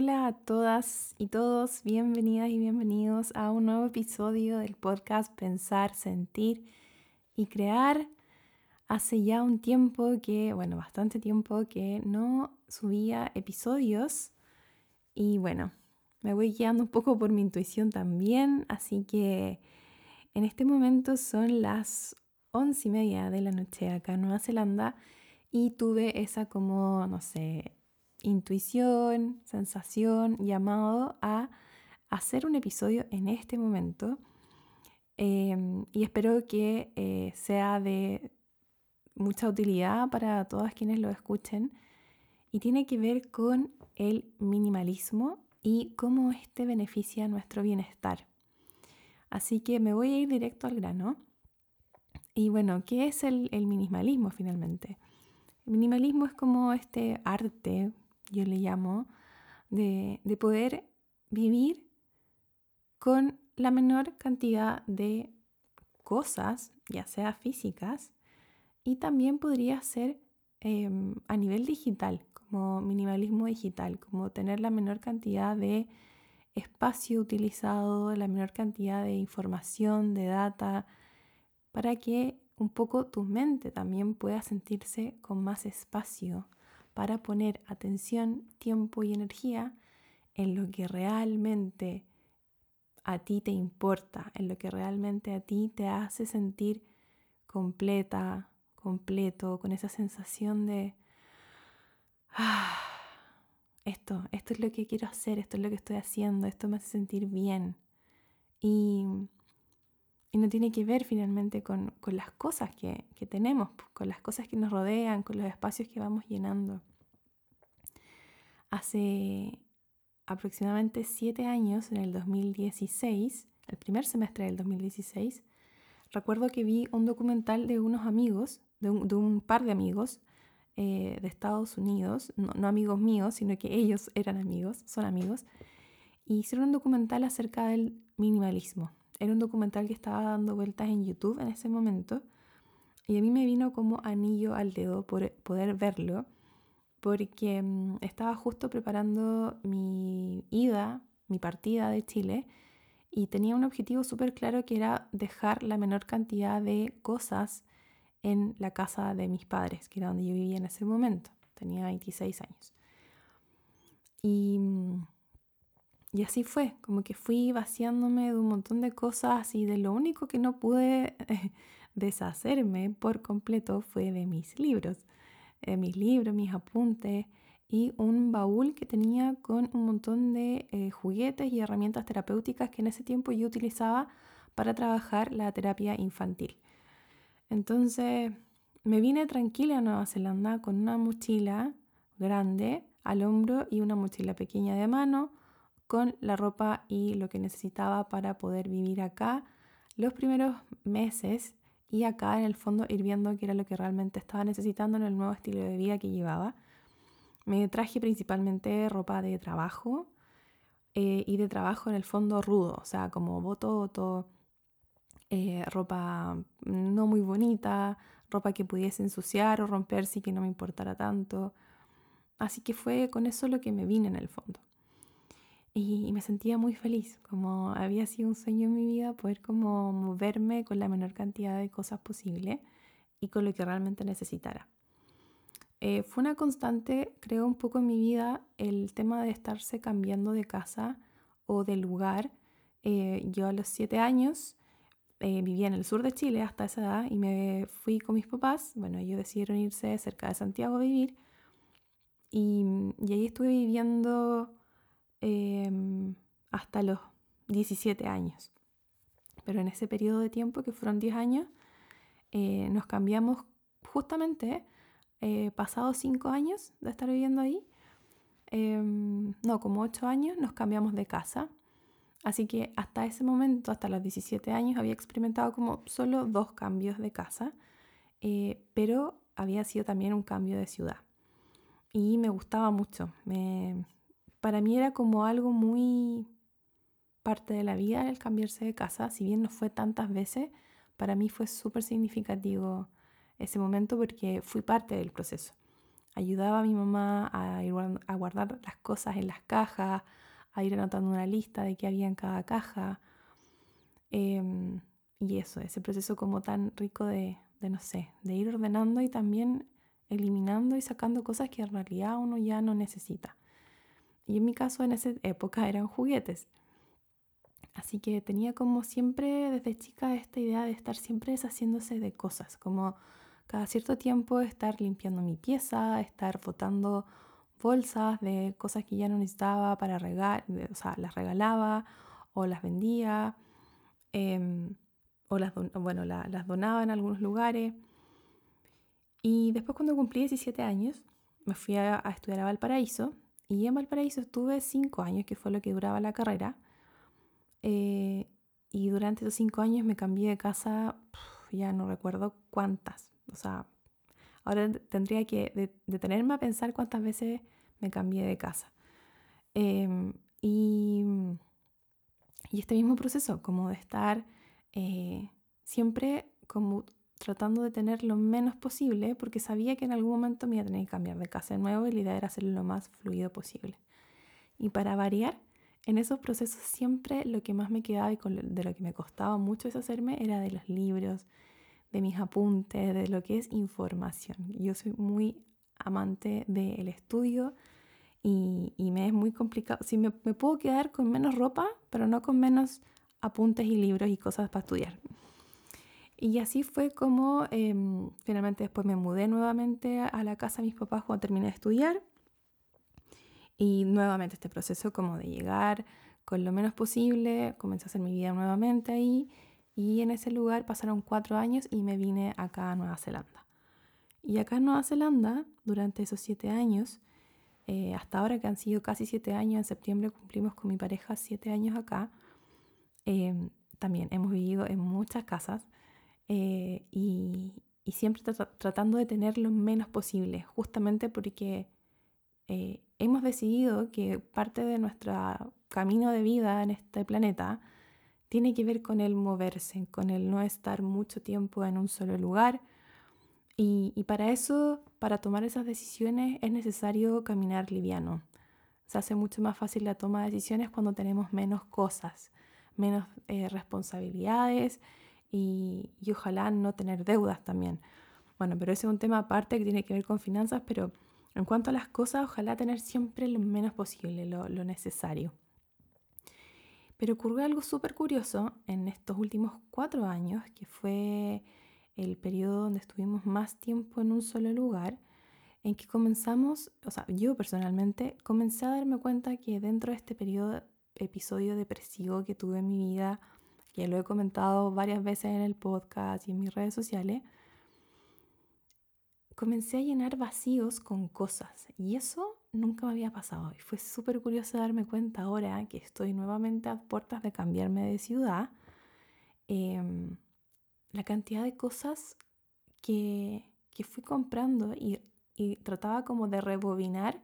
Hola a todas y todos, bienvenidas y bienvenidos a un nuevo episodio del podcast Pensar, Sentir y Crear. Hace ya un tiempo que, bueno, bastante tiempo que no subía episodios y bueno, me voy guiando un poco por mi intuición también, así que en este momento son las once y media de la noche acá en Nueva Zelanda y tuve esa como, no sé, intuición, sensación, llamado a hacer un episodio en este momento. Em, y espero que eh, sea de mucha utilidad para todas quienes lo escuchen. Y tiene que ver con el minimalismo y cómo este beneficia nuestro bienestar. Así que me voy a ir directo al grano. Y bueno, ¿qué es el, el minimalismo finalmente? El minimalismo es como este arte, yo le llamo, de, poder vivir con la menor cantidad de cosas, ya sea físicas, y también podría ser em, a nivel digital, como minimalismo digital, como tener la menor cantidad de espacio utilizado, la menor cantidad de información, de data, para que un poco tu mente también pueda sentirse con más espacio para poner atención, tiempo y energía en lo que realmente a ti te importa, en lo que realmente a ti te hace sentir completa, completo, con esa sensación de, ah, esto, esto es lo que quiero hacer, esto es lo que estoy haciendo, esto me hace sentir bien. Y, no tiene que ver finalmente con, las cosas que, que tenemos, con las cosas que nos rodean, con los espacios que vamos llenando. Hace aproximadamente siete años, en el 2016, el primer semestre del 2016, recuerdo que vi un documental de unos amigos, de un, par de amigos eh, de Estados Unidos, no, amigos míos, sino que ellos eran amigos, son amigos, y hicieron un documental acerca del minimalismo. Era un documental que estaba dando vueltas en YouTube en ese momento, y a mí me vino como anillo al dedo por poder verlo porque mm, estaba justo preparando mi ida, mi partida de Chile, y tenía un objetivo súper claro que era dejar la menor cantidad de cosas en la casa de mis padres, que era donde yo vivía en ese momento. Tenía 26 años. Y, mm, y así fue, como que fui vaciándome de un montón de cosas y de lo único que no pude deshacerme por completo fue de mis libros. Eh, mis libros, mis apuntes y un baúl que tenía con un montón de eh, juguetes y herramientas terapéuticas que en ese tiempo yo utilizaba para trabajar la terapia infantil. Entonces me vine tranquila a Nueva Zelanda con una mochila grande al hombro y una mochila pequeña de mano con la ropa y lo que necesitaba para poder vivir acá los primeros meses y acá en el fondo ir viendo qué era lo que realmente estaba necesitando en el nuevo estilo de vida que llevaba. Me traje principalmente ropa de trabajo eh, y de trabajo en el fondo rudo, o sea, como boto, boto, eh, ropa no muy bonita, ropa que pudiese ensuciar o romperse y que no me importara tanto. Así que fue con eso lo que me vine en el fondo y, me sentía muy feliz, como había sido un sueño en mi vida poder como moverme con la menor cantidad de cosas posible y con lo que realmente necesitara. Eh, fue una constante, creo, un poco en mi vida el tema de estarse cambiando de casa o de lugar. Eh, yo a los siete años eh, vivía en el sur de Chile hasta esa edad y me fui con mis papás. Bueno, ellos decidieron irse cerca de Santiago a vivir y, y ahí estuve viviendo Em, hasta los 17 años. Pero en ese periodo de tiempo, que fueron 10 años, eh, nos cambiamos justamente eh, pasados 5 años de estar viviendo ahí. Em, no, como 8 años nos cambiamos de casa. Así que hasta ese momento, hasta los 17 años, había experimentado como solo dos cambios de casa, eh, pero había sido también un cambio de ciudad. Y me gustaba mucho, me, para mí era como algo muy parte de la vida el cambiarse de casa, si bien no fue tantas veces, para mí fue súper significativo ese momento porque fui parte del proceso. ayudaba a mi mamá a, guardar las cosas en las cajas, a ir anotando una lista de qué había en cada caja. Em, y eso, ese proceso como tan rico de, de, no sé, de ir ordenando y también eliminando y sacando cosas que en realidad uno ya no necesita. Y en mi caso en esa época eran juguetes. Así que tenía como siempre desde chica esta idea de estar siempre deshaciéndose de cosas, como cada cierto tiempo estar limpiando mi pieza, estar botando bolsas de cosas que ya no necesitaba para regalar, o sea, las regalaba o las vendía em, o las, bueno, las donaba en algunos lugares. Y después cuando cumplí 17 años, me fui a, estudiar a Valparaíso y en Valparaíso estuve 5 años, que fue lo que duraba la carrera. Eh, y durante esos 5 años me cambié de casa, ya no recuerdo cuántas. O sea, ahora tendría que detenerme a pensar cuántas veces me cambié de casa. Em, y, y, este mismo proceso, como de estar eh, siempre como tratando de tener lo menos posible, porque sabía que en algún momento me iba a tener que cambiar de casa de nuevo y la idea era hacerlo lo más fluido posible. Y para variar, en esos procesos siempre lo que más me quedaba y de lo que me costaba mucho deshacerme era de los libros, de mis apuntes, de lo que es información. Yo soy muy amante del estudio y, me es muy complicado. Si me puedo quedar con menos ropa, pero no con menos apuntes y libros y cosas para estudiar. Y así fue como em, finalmente después me mudé nuevamente a la casa de mis papás cuando terminé de estudiar. Y nuevamente este proceso como de llegar con lo menos posible, comencé a hacer mi vida nuevamente ahí. Y en ese lugar pasaron cuatro años y me vine acá a Nueva Zelanda. Y acá en Nueva Zelanda, durante esos siete años, eh, hasta ahora que han sido casi siete años, en septiembre cumplimos con mi pareja siete años acá, em, también hemos vivido en muchas casas eh, y, siempre tratando de tener lo menos posible, justamente porque eh, hemos decidido que parte de nuestro camino de vida en este planeta tiene que ver con el moverse, con el no estar mucho tiempo en un solo lugar. Y, para eso, para tomar esas decisiones, es necesario caminar liviano. Se hace mucho más fácil la toma de decisiones cuando tenemos menos cosas, menos eh, responsabilidades y, ojalá no tener deudas también. Bueno, pero ese es un tema aparte que tiene que ver con finanzas, pero en cuanto a las cosas, ojalá tener siempre lo menos posible, lo, lo necesario. Pero ocurrió algo súper curioso en estos últimos cuatro años, que fue el periodo donde estuvimos más tiempo en un solo lugar, en que comenzamos, o sea, yo personalmente comencé a darme cuenta que dentro de este periodo, episodio depresivo que tuve en mi vida, que lo he comentado varias veces en el podcast y en mis redes sociales, comencé a llenar vacíos con cosas y eso nunca me había pasado. Y fue súper curioso darme cuenta ahora que estoy nuevamente a puertas de cambiarme de ciudad, em, la cantidad de cosas que, que fui comprando y trataba como de rebobinar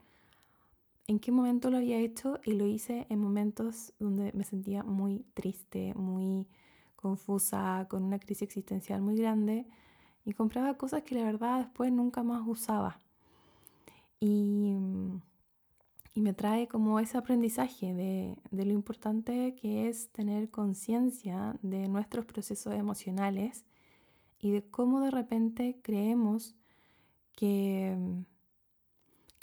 en qué momento lo había hecho y lo hice en momentos donde me sentía muy triste, muy confusa, con una crisis existencial muy grande y compraba cosas que la verdad después nunca más usaba. Y, y me trae como ese aprendizaje de, de lo importante que es tener conciencia de nuestros procesos emocionales y de cómo de repente creemos que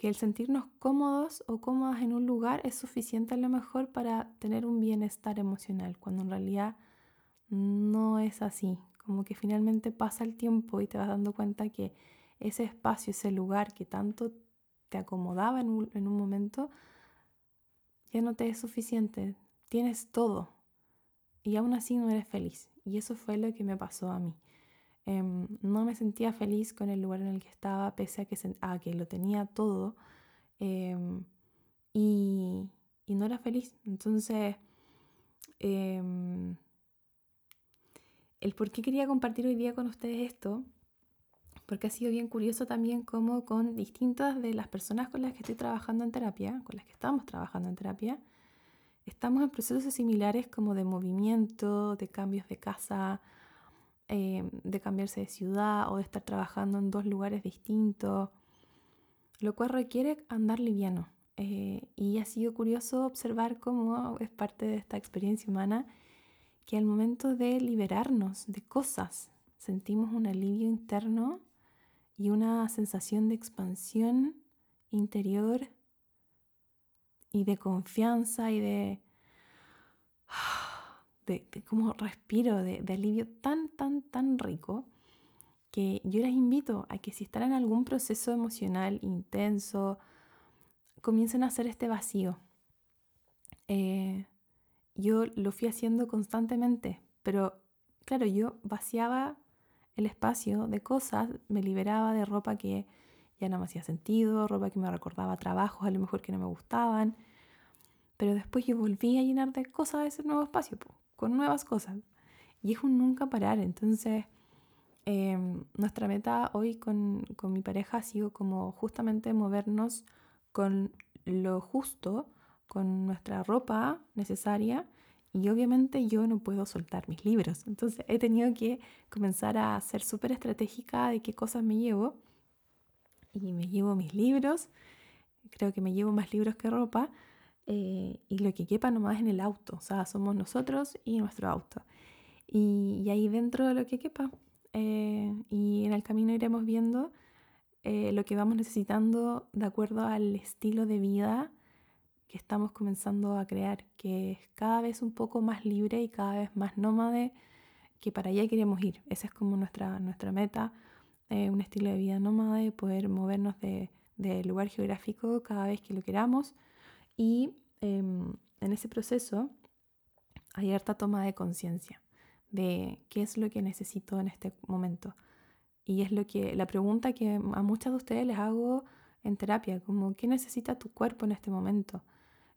que el sentirnos cómodos o cómodas en un lugar es suficiente a lo mejor para tener un bienestar emocional, cuando en realidad no es así. Como que finalmente pasa el tiempo y te vas dando cuenta que ese espacio, ese lugar que tanto te acomodaba en un, en un momento, ya no te es suficiente. Tienes todo y aún así no eres feliz. Y eso fue lo que me pasó a mí. Em, no me sentía feliz con el lugar en el que estaba, pese a que, que lo tenía todo. Em, y, y, no era feliz. Entonces, em, el por qué quería compartir hoy día con ustedes esto, porque ha sido bien curioso también cómo con distintas de las personas con las que estoy trabajando en terapia, con las que estamos trabajando en terapia, estamos en procesos similares como de movimiento, de cambios de casa, eh, de cambiarse de ciudad o de estar trabajando en dos lugares distintos. lo cual requiere andar liviano. Eh, y ha sido curioso observar cómo es parte de esta experiencia humana que al momento de liberarnos de cosas sentimos un alivio interno y una sensación de expansión interior y de confianza y de, de, como respiro, de, alivio tan, tan, tan rico que yo les invito a que si están en algún proceso emocional intenso, comiencen a hacer este vacío. Eh, yo lo fui haciendo constantemente, pero claro, yo vaciaba el espacio de cosas, me liberaba de ropa que ya no me hacía sentido, ropa que me recordaba trabajos a lo mejor que no me gustaban, pero después yo volví a llenar de cosas ese nuevo espacio, con nuevas cosas. Y es un nunca parar, entonces Em, nuestra meta hoy con, con, mi pareja ha sido como justamente movernos con lo justo, con nuestra ropa necesaria y obviamente yo no puedo soltar mis libros. Entonces he tenido que comenzar a ser súper estratégica de qué cosas me llevo. Y me llevo mis libros, creo que me llevo más libros que ropa. Eh, y lo que quepa nomás en el auto, o sea, somos nosotros y nuestro auto. Y, ahí dentro de lo que quepa, eh, y en el camino iremos viendo eh, lo que vamos necesitando de acuerdo al estilo de vida que estamos comenzando a crear, que es cada vez un poco más libre y cada vez más nómade, que para allá queremos ir. Esa es como nuestra, nuestra meta, un estilo de vida nómade, poder movernos de, de, lugar geográfico cada vez que lo queramos. Y em, en ese proceso hay harta toma de conciencia de qué es lo que necesito en este momento. Y es lo que la pregunta que a muchas de ustedes les hago en terapia, como ¿qué necesita tu cuerpo en este momento?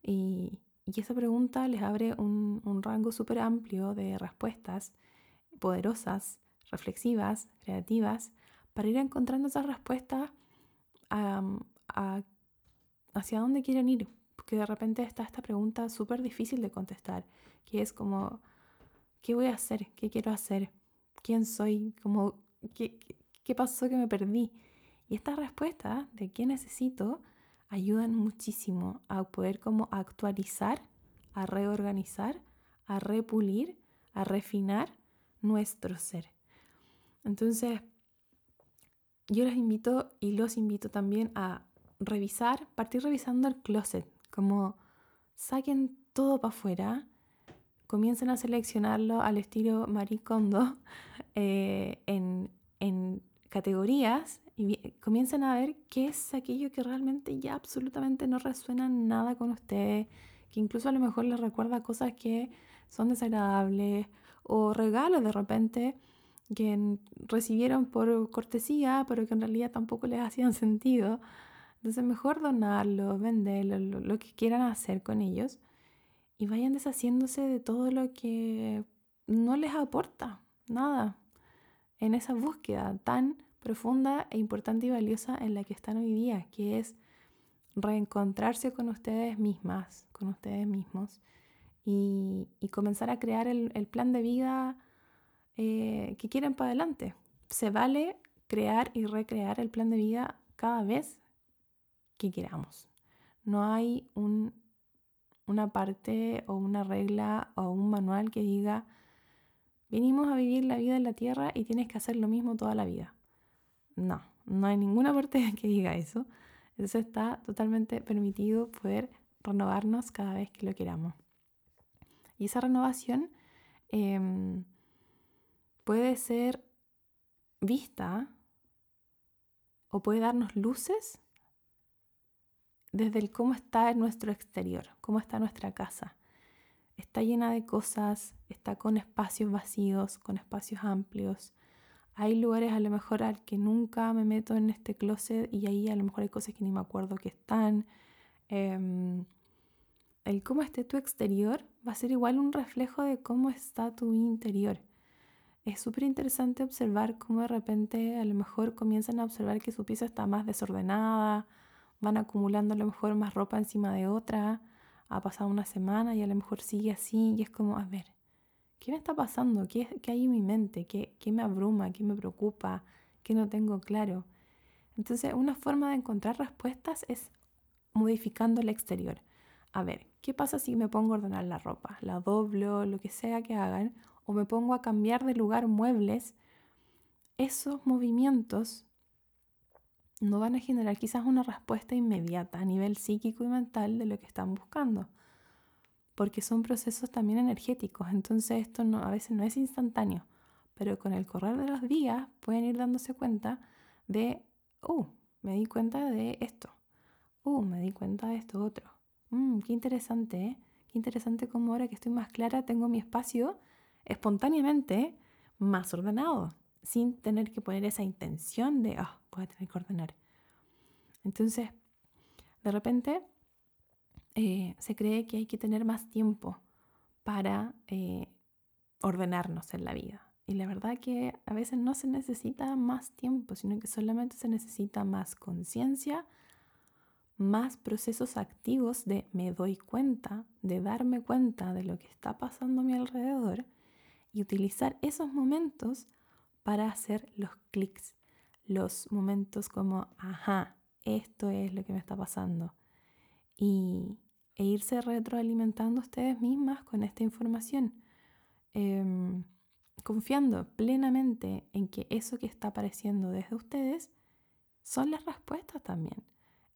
Y, y esa pregunta les abre un, un rango súper amplio de respuestas poderosas, reflexivas, creativas, para ir encontrando esas respuestas a, a, hacia dónde quieren ir. Porque de repente está esta pregunta súper difícil de contestar, que es como, ¿Qué voy a hacer? ¿Qué quiero hacer? ¿Quién soy? Como, ¿qué, qué pasó que me perdí? Y estas respuestas de qué necesito ayudan muchísimo a poder como actualizar, a reorganizar, a repulir, a refinar nuestro ser. Entonces, yo les invito y los invito también a revisar, partir revisando el closet, como saquen todo para afuera, comiencen a seleccionarlo al estilo maricondo eh, en, en, categorías y comiencen a ver qué es aquello que realmente ya absolutamente no resuena nada con ustedes, que incluso a lo mejor les recuerda cosas que son desagradables o regalos de repente que recibieron por cortesía, pero que en realidad tampoco les hacían sentido. Entonces mejor donarlo, venderlo, lo que quieran hacer con ellos y vayan deshaciéndose de todo lo que no les aporta nada en esa búsqueda tan profunda e importante y valiosa en la que están hoy día, que es reencontrarse con ustedes mismas, con ustedes mismos y, comenzar a crear el, plan de vida eh, que quieren para adelante. Se vale crear y recrear el plan de vida cada vez que queramos. No hay un una parte o una regla o un manual que diga, venimos a vivir la vida en la tierra y tienes que hacer lo mismo toda la vida. No, no hay ninguna parte que diga eso. Eso está totalmente permitido poder renovarnos cada vez que lo queramos. Y esa renovación em, puede ser vista o puede darnos luces desde el cómo está nuestro exterior, cómo está nuestra casa. Está llena de cosas, está con espacios vacíos, con espacios amplios. Hay lugares a lo mejor al que nunca me meto en este closet y ahí a lo mejor hay cosas que ni me acuerdo que están. Em, el cómo esté tu exterior va a ser igual un reflejo de cómo está tu interior. Es súper interesante observar cómo de repente a lo mejor comienzan a observar que su pieza está más desordenada, van acumulando a lo mejor más ropa encima de otra, ha pasado una semana y a lo mejor sigue así y es como, a ver, ¿qué me está pasando? ¿Qué, qué hay en mi mente? ¿Qué, ¿Qué me abruma? ¿Qué me preocupa? ¿Qué no tengo claro? Entonces, una forma de encontrar respuestas es modificando el exterior. A ver, ¿qué pasa si me pongo a ordenar la ropa? La doblo, lo que sea que hagan, o me pongo a cambiar de lugar muebles. Esos movimientos no van a generar quizás una respuesta inmediata a nivel psíquico y mental de lo que están buscando, porque son procesos también energéticos, entonces esto no, a veces no es instantáneo, pero con el correr de los días pueden ir dándose cuenta de, oh, me di cuenta de esto, oh, me di cuenta de esto otro. Mm, qué interesante, ¿eh? Qué interesante como ahora que estoy más clara tengo mi espacio espontáneamente más ordenado sin tener que poner esa intención de, ah, voy a tener que ordenar. Entonces, de repente, eh, se cree que hay que tener más tiempo para eh, ordenarnos en la vida. Y la verdad que a veces no se necesita más tiempo, sino que solamente se necesita más conciencia, más procesos activos de me doy cuenta, de darme cuenta de lo que está pasando a mi alrededor y utilizar esos momentos para hacer los clics, los momentos como, ajá, esto es lo que me está pasando. Y, e irse retroalimentando ustedes mismas con esta información, em, confiando plenamente en que eso que está apareciendo desde ustedes son las respuestas también,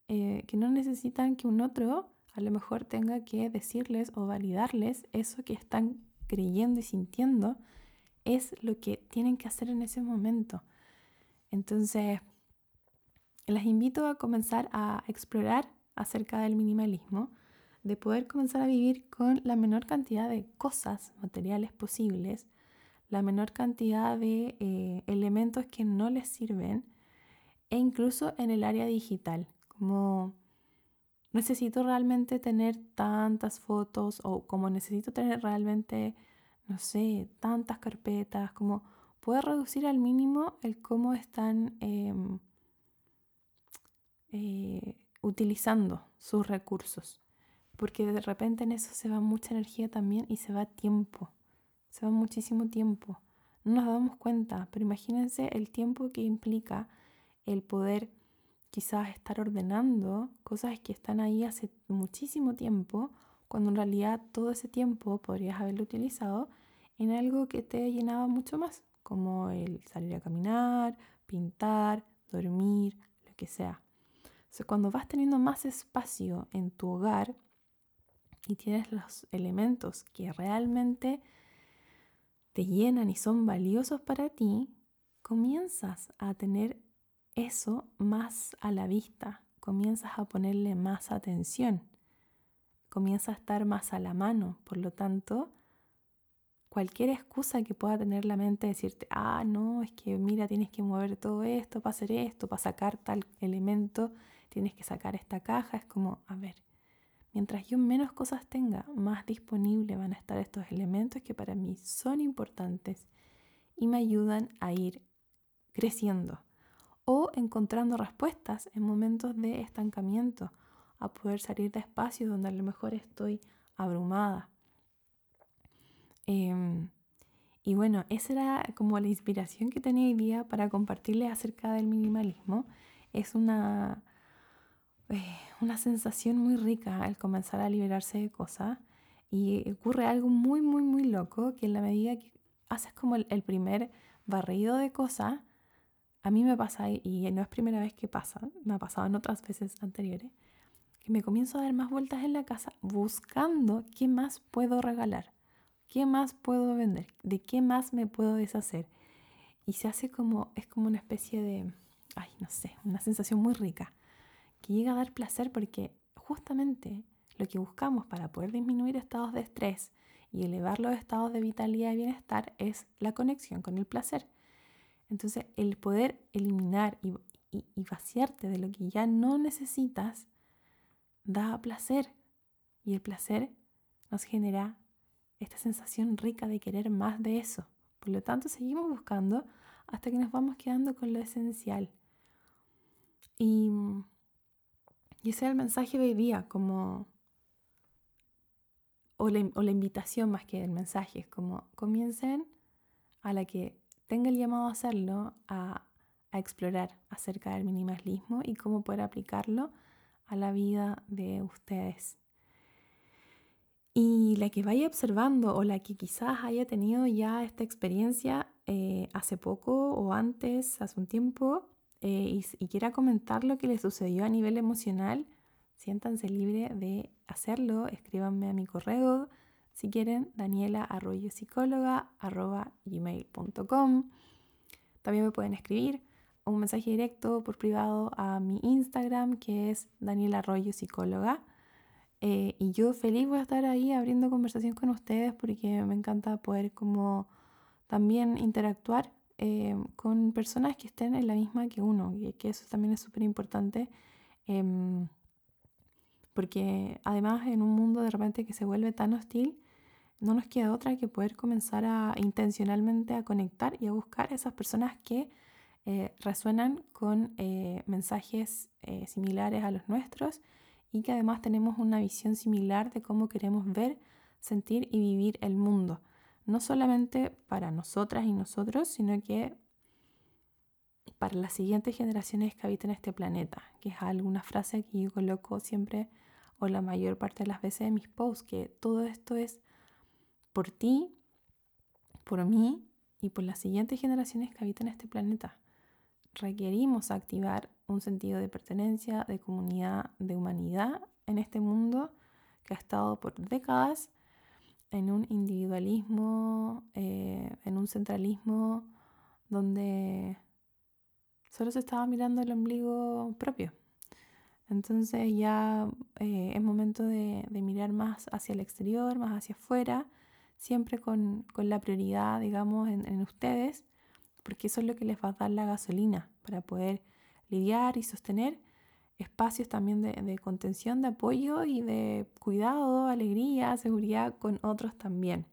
eh, que no necesitan que un otro a lo mejor tenga que decirles o validarles eso que están creyendo y sintiendo, es lo que tienen que hacer en ese momento. Entonces, les invito a comenzar a explorar acerca del minimalismo, de poder comenzar a vivir con la menor cantidad de cosas materiales posibles, la menor cantidad de eh, elementos que no les sirven, e incluso en el área digital, como necesito realmente tener tantas fotos o como necesito tener realmente no sé, tantas carpetas, como puede reducir al mínimo el cómo están em, eh, utilizando sus recursos. Porque de repente en eso se va mucha energía también y se va tiempo. Se va muchísimo tiempo. No nos damos cuenta, pero imagínense el tiempo que implica el poder quizás estar ordenando cosas que están ahí hace muchísimo tiempo, cuando en realidad todo ese tiempo podrías haberlo utilizado en algo que te llenaba mucho más, como el salir a caminar, pintar, dormir, lo que sea. cuando vas teniendo más espacio en tu hogar y tienes los elementos que realmente te llenan y son valiosos para ti, comienzas a tener eso más a la vista, comienzas a ponerle más atención, comienza a estar más a la mano, por lo tanto, cualquier excusa que pueda tener la mente, decirte, ah, no, es que mira, tienes que mover todo esto para hacer esto, para sacar tal elemento, tienes que sacar esta caja, es como, a ver, mientras yo menos cosas tenga, más disponible van a estar estos elementos que para mí son importantes y me ayudan a ir creciendo o encontrando respuestas en momentos de estancamiento, a poder salir de espacios donde a lo mejor estoy abrumada Em, y bueno, esa era como la inspiración que tenía hoy día para compartirles acerca del minimalismo. Es una, eh, una sensación muy rica al comenzar a liberarse de cosas. Y ocurre algo muy, muy, muy loco, que en la medida que haces como el, el primer barrido de cosas, a mí me pasa, y no es primera vez que pasa, me ha pasado en otras veces anteriores, que me comienzo a dar más vueltas en la casa buscando qué más puedo regalar. ¿Qué más puedo vender? ¿De qué más me puedo deshacer? Y se hace como, es como una especie de, ay, no sé, una sensación muy rica, que llega a dar placer porque justamente lo que buscamos para poder disminuir estados de estrés y elevar los estados de vitalidad y bienestar es la conexión con el placer. Entonces, el poder eliminar y, vaciarte de lo que ya no necesitas da placer. Y el placer nos genera esta sensación rica de querer más de eso. Por lo tanto, seguimos buscando hasta que nos vamos quedando con lo esencial. Y, y ese es el mensaje de hoy día, como, o la, o la invitación más que el mensaje, es como comiencen a la que tenga el llamado a hacerlo, a a explorar acerca del minimalismo y cómo poder aplicarlo a la vida de ustedes. Y la que vaya observando o la que quizás haya tenido ya esta experiencia eh, hace poco o antes, hace un tiempo, eh, y, quiera comentar lo que le sucedió a nivel emocional, siéntanse libre de hacerlo. Escríbanme a mi correo si quieren, daniela arroyo psicóloga. También me pueden escribir un mensaje directo por privado a mi Instagram que es Daniela Arroyo Psicóloga. Eh, y yo feliz voy a estar ahí abriendo conversación con ustedes porque me encanta poder como también interactuar eh, con personas que estén en la misma que uno, y que eso también es súper importante, em, porque además en un mundo de repente que se vuelve tan hostil, no nos queda otra que poder comenzar a intencionalmente a conectar y a buscar esas personas que eh, resuenan con eh, mensajes similares a los nuestros y que además tenemos una visión similar de cómo queremos ver, sentir y vivir el mundo no solamente para nosotras y nosotros, sino que para las siguientes generaciones que habitan este planeta, que es alguna frase que yo coloco siempre o la mayor parte de las veces en mis posts, que todo esto es por ti, por mí y por las siguientes generaciones que habitan este planeta. Requerimos activar un sentido de pertenencia, de comunidad, de humanidad en este mundo que ha estado por décadas en un individualismo, eh, en un centralismo donde solo se estaba mirando el ombligo propio. Entonces ya eh, es momento de, mirar más hacia el exterior, más hacia afuera, siempre con, la prioridad, digamos, en, en, ustedes, porque eso es lo que les va a dar la gasolina para poder lidiar y sostener espacios también de, contención, de apoyo y de cuidado, alegría, seguridad con otros también.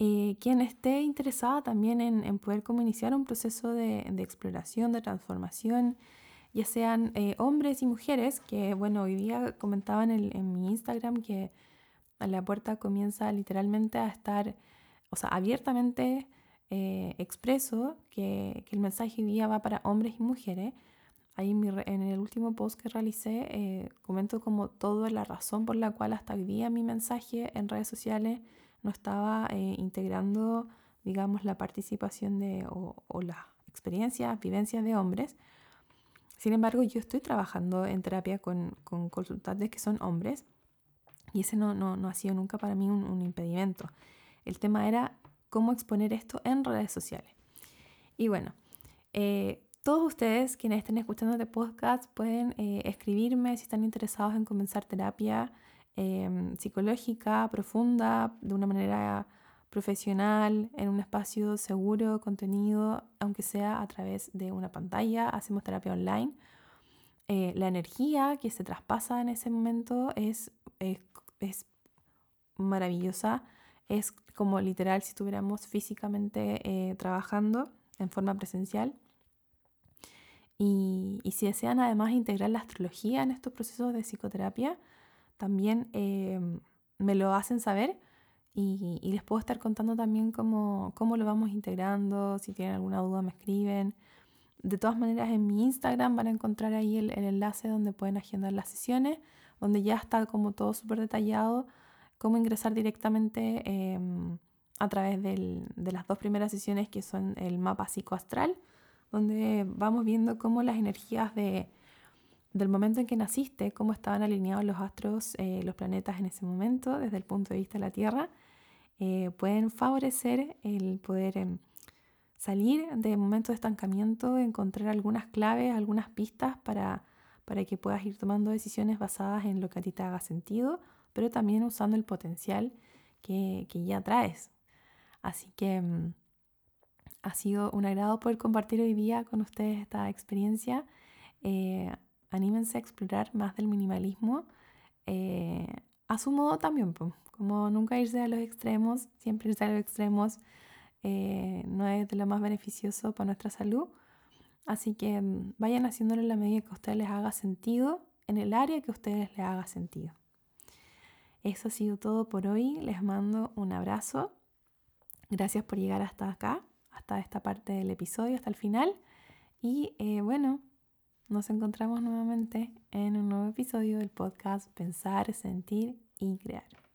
Eh, quien esté interesada también en, poder iniciar un proceso de, exploración, de transformación, ya sean eh, hombres y mujeres, que bueno, hoy día comentaban en, mi Instagram que la puerta comienza literalmente a estar, o sea, abiertamente eh, expreso que, el mensaje día va para hombres y mujeres, Ahí en, el último post que realicé eh, comento como toda la razón por la cual hasta hoy día mi mensaje en redes sociales no estaba eh, integrando, digamos, la participación de o, las experiencias, vivencias de hombres. Sin embargo, yo estoy trabajando en terapia con, con consultantes que son hombres y ese no, no, no ha sido nunca para mí un, impedimento. El tema era cómo exponer esto en redes sociales. Y bueno, eh, todos ustedes quienes estén escuchando este podcast pueden eh, escribirme si están interesados en comenzar terapia em, psicológica profunda de una manera profesional, en un espacio seguro, contenido, aunque sea a través de una pantalla. Hacemos terapia online. Eh, la energía que se traspasa en ese momento es, es, maravillosa. Es como literal si estuviéramos físicamente eh, trabajando en forma presencial. Y, si desean además integrar la astrología en estos procesos de psicoterapia, también em, me lo hacen saber y, les puedo estar contando también cómo, cómo, lo vamos integrando, si tienen alguna duda me escriben. De todas maneras, en mi Instagram van a encontrar ahí el, enlace donde pueden agendar las sesiones, donde ya está como todo súper detallado, cómo ingresar directamente em, a través de las dos primeras sesiones que son el mapa psicoastral donde vamos viendo cómo las energías de, del momento en que naciste, cómo estaban alineados los astros, eh, los planetas en ese momento, desde el punto de vista de la Tierra, eh, pueden favorecer el poder em, salir de momentos de estancamiento, encontrar algunas claves, algunas pistas para, para que puedas ir tomando decisiones basadas en lo que a ti te haga sentido, pero también usando el potencial que, que ya traes. Así que em, ha sido un agrado poder compartir hoy día con ustedes esta experiencia. Eh, anímense a explorar más del minimalismo eh, a su modo también, como nunca irse a los extremos, siempre irse a los extremos eh, no es de lo más beneficioso para nuestra salud. Así que mm, vayan haciéndolo en la medida que a ustedes les haga sentido, en el área que a ustedes les haga sentido. Eso ha sido todo por hoy. Les mando un abrazo. Gracias por llegar hasta acá hasta esta parte del episodio, hasta el final. Y eh, bueno, nos encontramos nuevamente en un nuevo episodio del podcast Pensar, Sentir y Crear.